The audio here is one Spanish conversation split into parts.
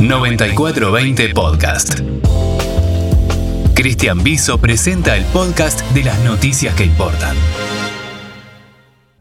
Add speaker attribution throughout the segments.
Speaker 1: 9420 Podcast. Cristian Biso presenta el podcast de las noticias que importan.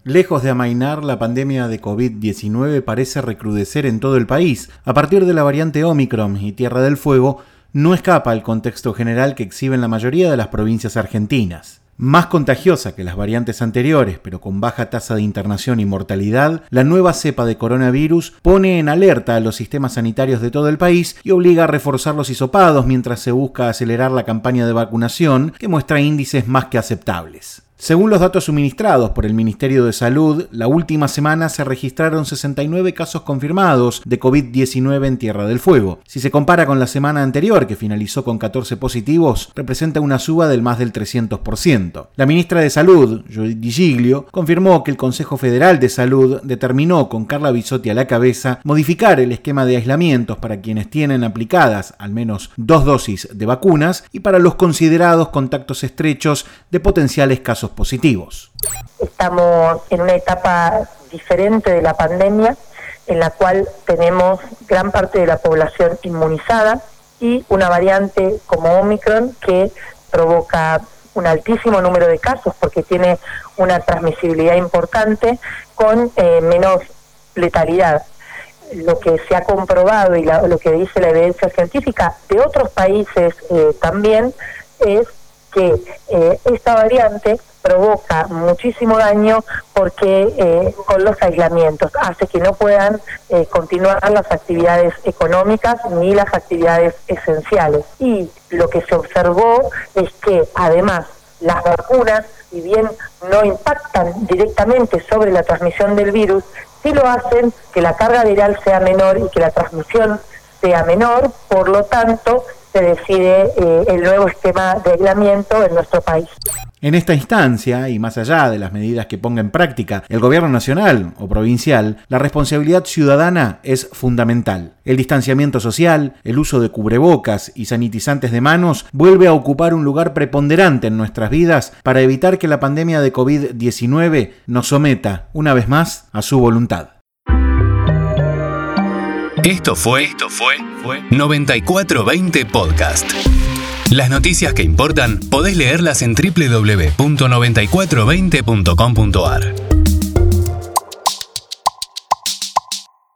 Speaker 2: Lejos de amainar, la pandemia de COVID-19 parece recrudecer en todo el país. A partir de la variante Omicron y Tierra del Fuego, no escapa al contexto general que exhiben la mayoría de las provincias argentinas. Más contagiosa que las variantes anteriores, pero con baja tasa de internación y mortalidad, la nueva cepa de coronavirus pone en alerta a los sistemas sanitarios de todo el país y obliga a reforzar los hisopados mientras se busca acelerar la campaña de vacunación, que muestra índices más que aceptables. Según los datos suministrados por el Ministerio de Salud, la última semana se registraron 69 casos confirmados de COVID-19 en Tierra del Fuego. Si se compara con la semana anterior, que finalizó con 14 positivos, representa una suba del más del 300%. La ministra de Salud, Judith Di Giglio, confirmó que el Consejo Federal de Salud determinó, con Carla Bisotti a la cabeza, modificar el esquema de aislamientos para quienes tienen aplicadas al menos dos dosis de vacunas y para los considerados contactos estrechos de potenciales casos positivos.
Speaker 3: Estamos en una etapa diferente de la pandemia en la cual tenemos gran parte de la población inmunizada y una variante como Omicron que provoca un altísimo número de casos porque tiene una transmisibilidad importante con eh, menos letalidad. Lo que se ha comprobado y lo que dice la evidencia científica de otros países eh, también es que eh, esta variante provoca muchísimo daño porque eh, con los aislamientos hace que no puedan eh, continuar las actividades económicas ni las actividades esenciales. Y lo que se observó es que además las vacunas, si bien no impactan directamente sobre la transmisión del virus, sí lo hacen que la carga viral sea menor y que la transmisión sea menor, por lo tanto se decide eh, el nuevo esquema de aislamiento en nuestro país.
Speaker 2: En esta instancia, y más allá de las medidas que ponga en práctica el gobierno nacional o provincial, la responsabilidad ciudadana es fundamental. El distanciamiento social, el uso de cubrebocas y sanitizantes de manos vuelve a ocupar un lugar preponderante en nuestras vidas para evitar que la pandemia de COVID-19 nos someta, una vez más, a su voluntad.
Speaker 1: Esto fue, esto fue, fue 9420 Podcast. Las noticias que importan podés leerlas en www.9420.com.ar.